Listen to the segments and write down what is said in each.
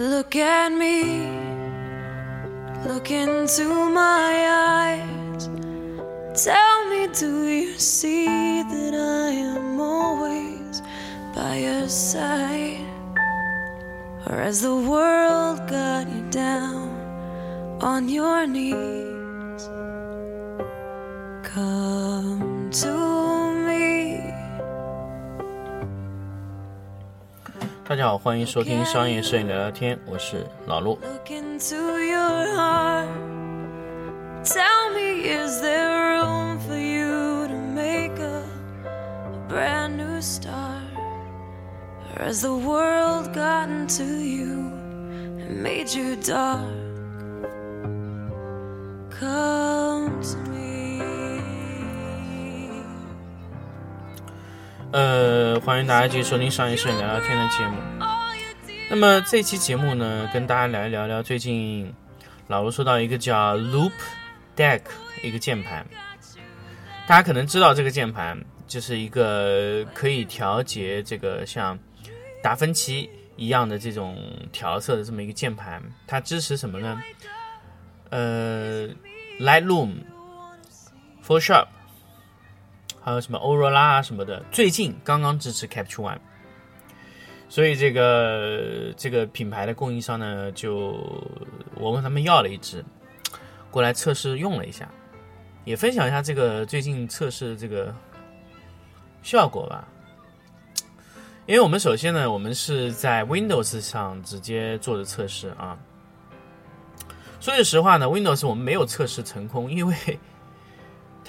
Look at me, look into my eyes. Tell me, do you see that I am always by your side? Or has the world got you down on your knees? Come to 大家好，欢迎收听商业摄影聊聊天，我是老陆。Look 呃，欢迎大家继续收听商业摄影聊聊天的节目。那么这期节目呢，跟大家来聊聊最近老卢收到一个叫 Loop Deck 一个键盘，大家可能知道这个键盘就是一个可以调节这个像达芬奇一样的这种调色的这么一个键盘，它支持什么呢？呃，Lightroom、Photoshop。还有什么欧若拉啊什么的，最近刚刚支持 Capture One，所以这个这个品牌的供应商呢，就我问他们要了一支，过来测试用了一下，也分享一下这个最近测试的这个效果吧。因为我们首先呢，我们是在 Windows 上直接做的测试啊。说句实话呢，Windows 我们没有测试成功，因为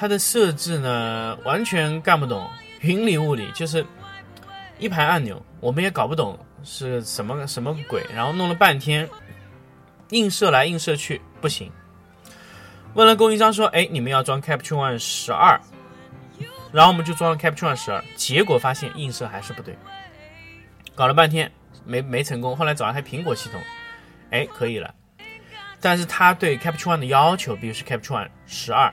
它的设置呢，完全干不懂，云里雾里，就是一排按钮，我们也搞不懂是什么什么鬼，然后弄了半天，映射来映射去不行。问了供应商说，哎，你们要装 Capture One 十二，然后我们就装了 Capture One 十二，结果发现映射还是不对，搞了半天没没成功，后来找了台苹果系统，哎，可以了，但是它对 Capture One 的要求必须是 Capture One 十二。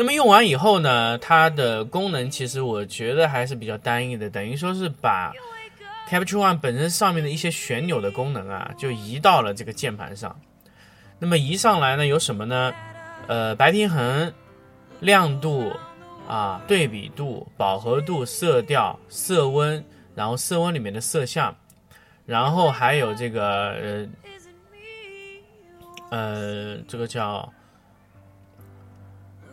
那么用完以后呢，它的功能其实我觉得还是比较单一的，等于说是把 Capture One 本身上面的一些旋钮的功能啊，就移到了这个键盘上。那么移上来呢，有什么呢？呃，白平衡、亮度啊、对比度、饱和度、色调、色温，然后色温里面的色相，然后还有这个呃呃，这个叫。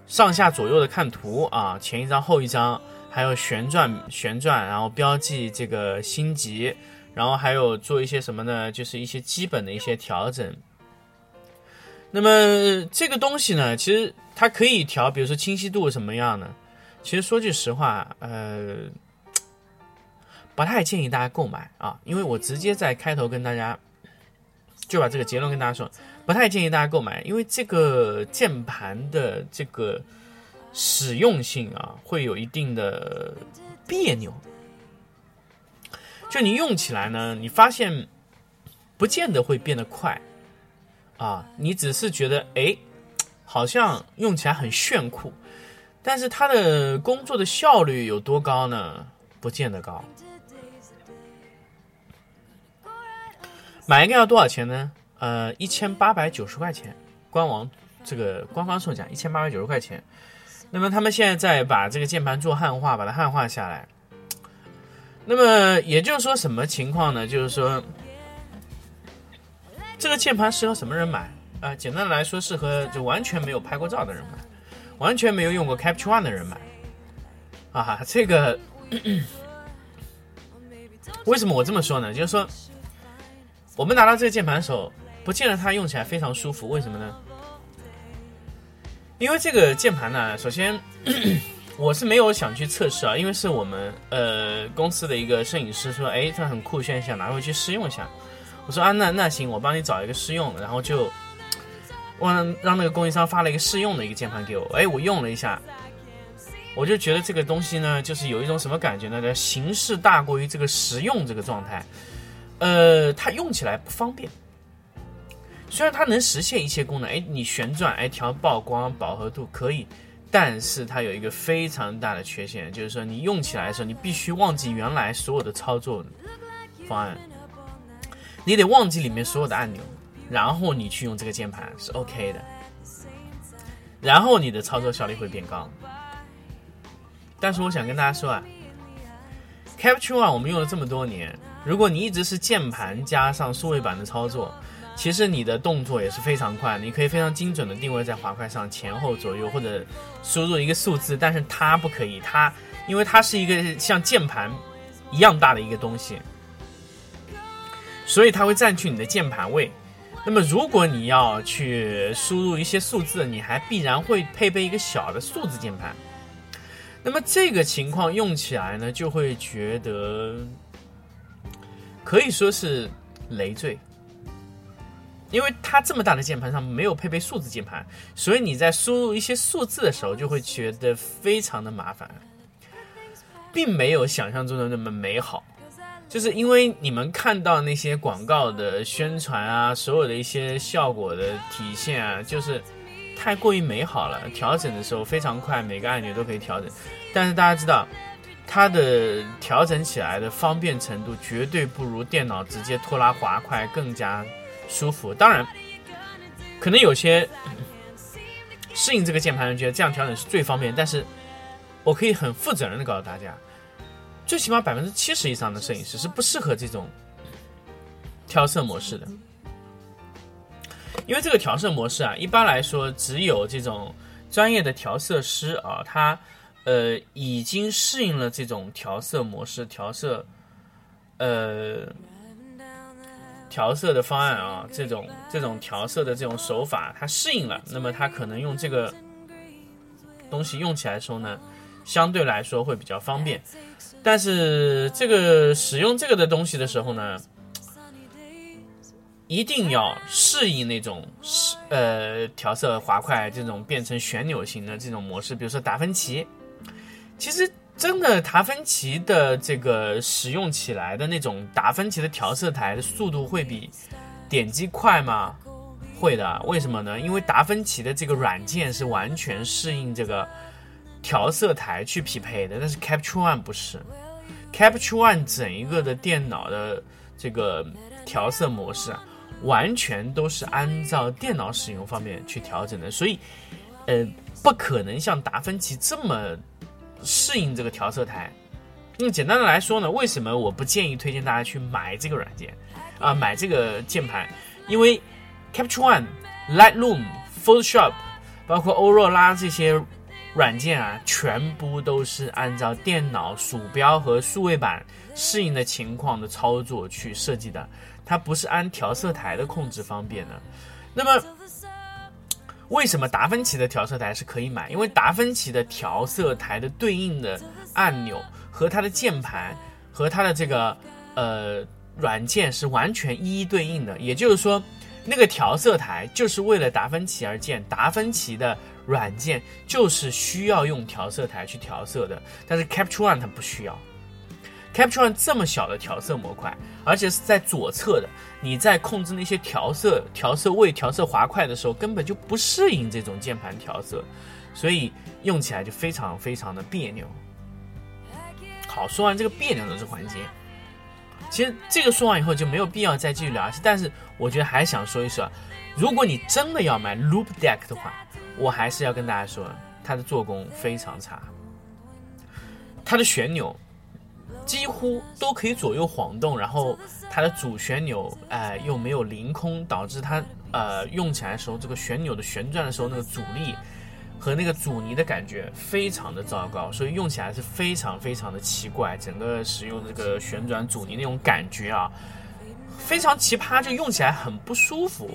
上下左右的看图啊，前一张后一张，还有旋转旋转，然后标记这个星级，然后还有做一些什么呢？就是一些基本的一些调整。那么这个东西呢，其实它可以调，比如说清晰度什么样呢。其实说句实话，呃，不太建议大家购买啊，因为我直接在开头跟大家就把这个结论跟大家说。不太建议大家购买，因为这个键盘的这个使用性啊，会有一定的别扭。就你用起来呢，你发现不见得会变得快啊，你只是觉得哎，好像用起来很炫酷，但是它的工作的效率有多高呢？不见得高。买一个要多少钱呢？呃，一千八百九十块钱，官网这个官方售价一千八百九十块钱。那么他们现在在把这个键盘做汉化，把它汉化下来。那么也就是说什么情况呢？就是说这个键盘适合什么人买？啊、简单的来说，适合就完全没有拍过照的人买，完全没有用过 Capture One 的人买。啊，这个为什么我这么说呢？就是说我们拿到这个键盘的时候。不见得它用起来非常舒服，为什么呢？因为这个键盘呢，首先 我是没有想去测试啊，因为是我们呃公司的一个摄影师说，哎，这很酷炫，想拿回去试用一下。我说啊，那那行，我帮你找一个试用，然后就让让那个供应商发了一个试用的一个键盘给我，哎，我用了一下，我就觉得这个东西呢，就是有一种什么感觉呢？叫形式大过于这个实用这个状态，呃，它用起来不方便。虽然它能实现一切功能，哎，你旋转，哎，调曝光、饱和度可以，但是它有一个非常大的缺陷，就是说你用起来的时候，你必须忘记原来所有的操作方案。你得忘记里面所有的按钮，然后你去用这个键盘是 OK 的，然后你的操作效率会变高。但是我想跟大家说啊，Capture One 我们用了这么多年，如果你一直是键盘加上数位板的操作，其实你的动作也是非常快，你可以非常精准的定位在滑块上前后左右或者输入一个数字，但是它不可以，它因为它是一个像键盘一样大的一个东西。所以它会占据你的键盘位。那么，如果你要去输入一些数字，你还必然会配备一个小的数字键盘。那么这个情况用起来呢，就会觉得可以说是累赘，因为它这么大的键盘上没有配备数字键盘，所以你在输入一些数字的时候，就会觉得非常的麻烦，并没有想象中的那么美好。就是因为你们看到那些广告的宣传啊，所有的一些效果的体现啊，就是太过于美好了。调整的时候非常快，每个按钮都可以调整。但是大家知道，它的调整起来的方便程度绝对不如电脑直接拖拉滑块更加舒服。当然，可能有些适应这个键盘人觉得这样调整是最方便。但是我可以很负责任的告诉大家。最起码百分之七十以上的摄影师是不适合这种调色模式的，因为这个调色模式啊，一般来说只有这种专业的调色师啊，他呃已经适应了这种调色模式、调色呃调色的方案啊，这种这种调色的这种手法，它适应了，那么它可能用这个东西用起来的时候呢，相对来说会比较方便。但是这个使用这个的东西的时候呢，一定要适应那种呃调色滑块这种变成旋钮型的这种模式。比如说达芬奇，其实真的达芬奇的这个使用起来的那种达芬奇的调色台的速度会比点击快吗？会的。为什么呢？因为达芬奇的这个软件是完全适应这个。调色台去匹配的，但是 Capture One 不是，Capture One 整一个的电脑的这个调色模式啊，完全都是按照电脑使用方面去调整的，所以，呃，不可能像达芬奇这么适应这个调色台。那么简单的来说呢，为什么我不建议推荐大家去买这个软件啊，买这个键盘？因为 Capture One、Lightroom、Photoshop，包括欧若拉这些。软件啊，全部都是按照电脑鼠标和数位板适应的情况的操作去设计的，它不是按调色台的控制方便的。那么，为什么达芬奇的调色台是可以买？因为达芬奇的调色台的对应的按钮和它的键盘和它的这个呃软件是完全一一对应的，也就是说，那个调色台就是为了达芬奇而建，达芬奇的。软件就是需要用调色台去调色的，但是 Capture One 它不需要。Capture One 这么小的调色模块，而且是在左侧的，你在控制那些调色、调色位、调色滑块的时候，根本就不适应这种键盘调色，所以用起来就非常非常的别扭。好，说完这个别扭的这环节，其实这个说完以后就没有必要再继续聊下去。但是我觉得还想说一说，如果你真的要买 Loop Deck 的话。我还是要跟大家说，它的做工非常差。它的旋钮几乎都可以左右晃动，然后它的主旋钮哎又没有凌空，导致它呃用起来的时候，这个旋钮的旋转的时候那个阻力和那个阻尼的感觉非常的糟糕，所以用起来是非常非常的奇怪。整个使用这个旋转阻尼那种感觉啊，非常奇葩，就用起来很不舒服，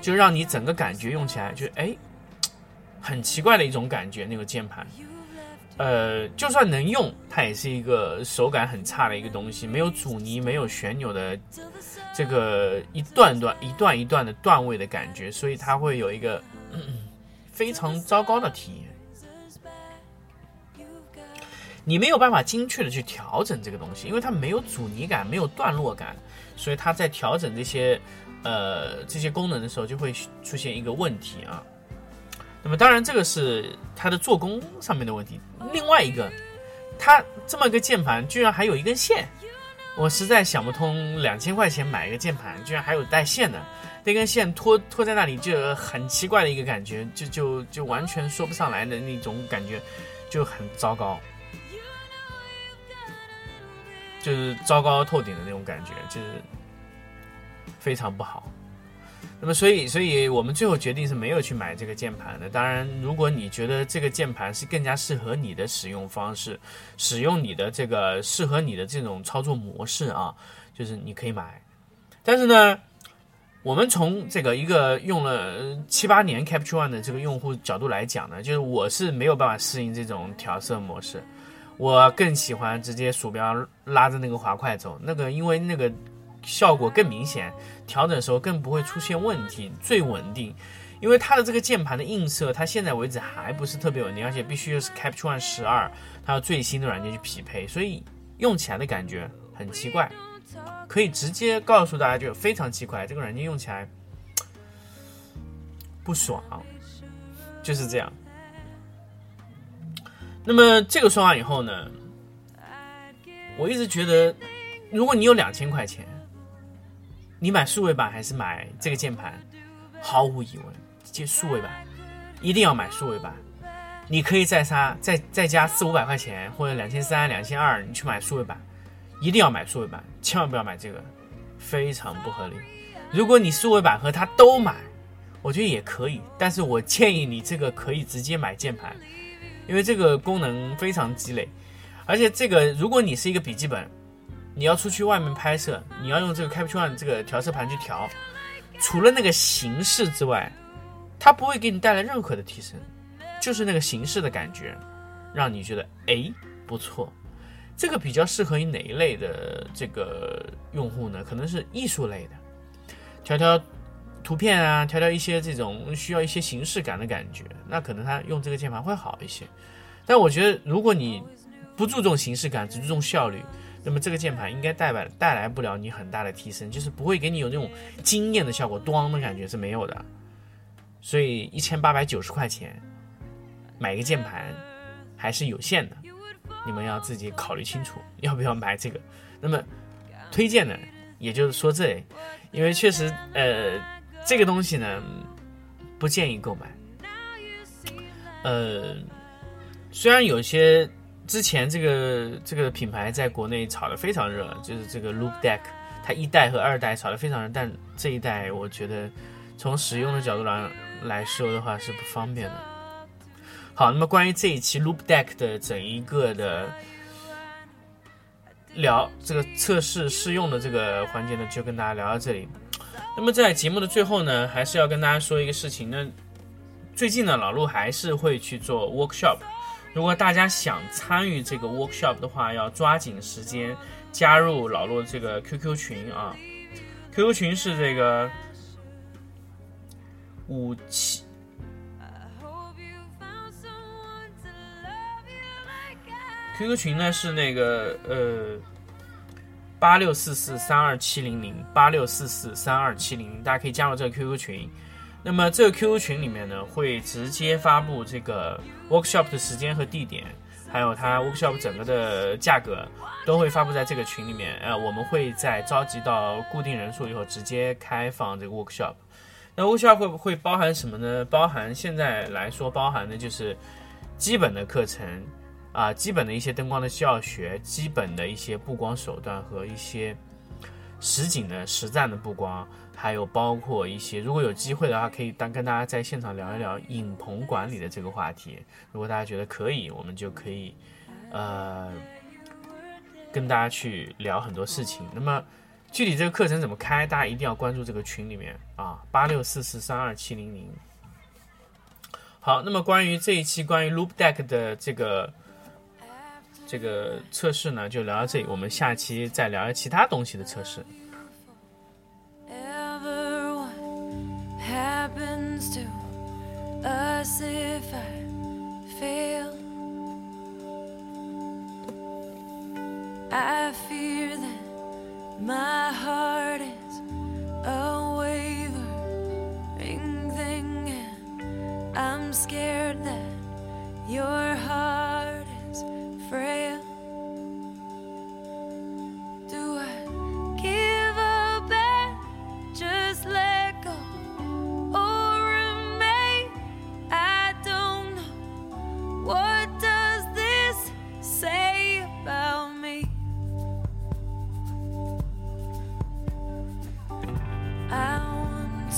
就让你整个感觉用起来就哎。很奇怪的一种感觉，那个键盘，呃，就算能用，它也是一个手感很差的一个东西，没有阻尼，没有旋钮的这个一段段、一段一段的段位的感觉，所以它会有一个嗯 非常糟糕的体验。你没有办法精确的去调整这个东西，因为它没有阻尼感，没有段落感，所以它在调整这些呃这些功能的时候，就会出现一个问题啊。那么当然，这个是它的做工上面的问题。另外一个，它这么个键盘居然还有一根线，我实在想不通，两千块钱买一个键盘，居然还有带线的，那根线拖拖在那里，就很奇怪的一个感觉，就就就完全说不上来的那种感觉，就很糟糕，就是糟糕透顶的那种感觉，就是非常不好。那么，所以，所以我们最后决定是没有去买这个键盘的。当然，如果你觉得这个键盘是更加适合你的使用方式，使用你的这个适合你的这种操作模式啊，就是你可以买。但是呢，我们从这个一个用了七八年 Capture One 的这个用户角度来讲呢，就是我是没有办法适应这种调色模式，我更喜欢直接鼠标拉着那个滑块走，那个因为那个。效果更明显，调整的时候更不会出现问题，最稳定。因为它的这个键盘的映射，它现在为止还不是特别稳定，而且必须是 Capture One 十二，它要最新的软件去匹配，所以用起来的感觉很奇怪。可以直接告诉大家，就非常奇怪，这个软件用起来 不爽，就是这样。那么这个说完以后呢，我一直觉得，如果你有两千块钱。你买数位版还是买这个键盘？毫无疑问，接数位版一定要买数位版。你可以再加再再加四五百块钱，或者两千三、两千二，你去买数位版，一定要买数位版，千万不要买这个，非常不合理。如果你数位版和它都买，我觉得也可以，但是我建议你这个可以直接买键盘，因为这个功能非常鸡肋，而且这个如果你是一个笔记本。你要出去外面拍摄，你要用这个 Capture One 这个调色盘去调，除了那个形式之外，它不会给你带来任何的提升，就是那个形式的感觉，让你觉得哎不错。这个比较适合于哪一类的这个用户呢？可能是艺术类的，调调图片啊，调调一些这种需要一些形式感的感觉，那可能他用这个键盘会好一些。但我觉得如果你不注重形式感，只注重效率。那么这个键盘应该带来带来不了你很大的提升，就是不会给你有那种惊艳的效果，咣的感觉是没有的。所以一千八百九十块钱买一个键盘还是有限的，你们要自己考虑清楚要不要买这个。那么推荐的，也就是说这，因为确实呃这个东西呢不建议购买。呃，虽然有些。之前这个这个品牌在国内炒得非常热，就是这个 Loop Deck，它一代和二代炒得非常热，但这一代我觉得从使用的角度来来说的话是不方便的。好，那么关于这一期 Loop Deck 的整一个的聊这个测试试用的这个环节呢，就跟大家聊到这里。那么在节目的最后呢，还是要跟大家说一个事情呢，最近呢老陆还是会去做 workshop。如果大家想参与这个 workshop 的话，要抓紧时间加入老陆这个 QQ 群啊。QQ 群是这个五七，QQ 群呢是那个呃八六四四三二七零零八六四四三二七零，大家可以加入这个 QQ 群。那么这个 QQ 群里面呢，会直接发布这个 workshop 的时间和地点，还有它 workshop 整个的价格，都会发布在这个群里面。呃，我们会在召集到固定人数以后，直接开放这个 workshop。那 workshop 会不会包含什么呢？包含现在来说，包含的就是基本的课程啊，基本的一些灯光的教学，基本的一些布光手段和一些实景的实战的布光。还有包括一些，如果有机会的话，可以当跟大家在现场聊一聊影棚管理的这个话题。如果大家觉得可以，我们就可以，呃，跟大家去聊很多事情。那么具体这个课程怎么开，大家一定要关注这个群里面啊，八六四四三二七零零。好，那么关于这一期关于 Loop Deck 的这个这个测试呢，就聊到这里。我们下期再聊聊其他东西的测试。happens to us if I fail. I fear that my heart is a wavering thing, and I'm scared that your heart.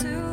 to